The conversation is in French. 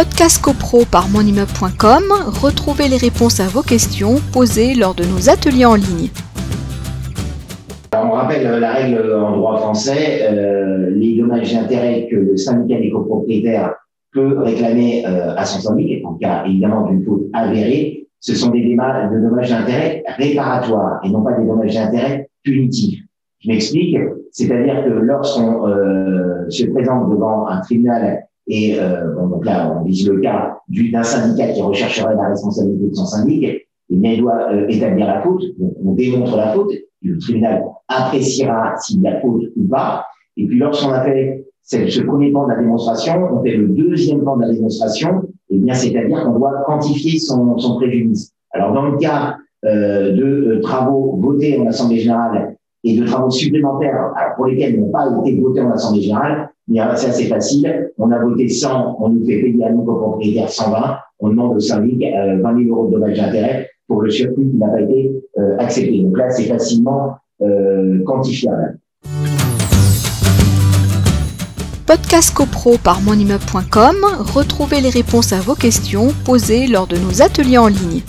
Podcast CoPro par monimmeuble.com, retrouvez les réponses à vos questions posées lors de nos ateliers en ligne. on rappelle euh, la règle en droit français, euh, les dommages et intérêts que le syndicat des copropriétaires peut réclamer euh, à son syndic, en cas évidemment d'une faute avérée, ce sont des dommages et intérêts réparatoires et non pas des dommages et intérêts punitifs. Je m'explique, c'est-à-dire que lorsqu'on se présente devant un tribunal et euh, bon, donc là, on vise le cas d'un syndicat qui rechercherait la responsabilité de son syndic. Eh bien, il doit euh, établir la faute. Donc, on démontre la faute. Le tribunal appréciera s'il y a faute ou pas. Et puis, lorsqu'on a fait ce premier temps de la démonstration, on fait le deuxième temps de la démonstration. Eh bien, c'est-à-dire qu'on doit quantifier son, son préjudice. Alors, dans le cas euh, de euh, travaux votés en Assemblée générale et de travaux supplémentaires pour lesquels n'ont pas été votés en Assemblée générale, c'est assez facile. On a voté 100, on nous fait payer à nous copropriétaires 120. On demande au syndic euh, 20 000 euros de dommages d'intérêt pour le surplus qui n'a pas été euh, accepté. Donc là, c'est facilement euh, quantifiable. Podcast CoPro par monimmeuble.com, retrouvez les réponses à vos questions posées lors de nos ateliers en ligne.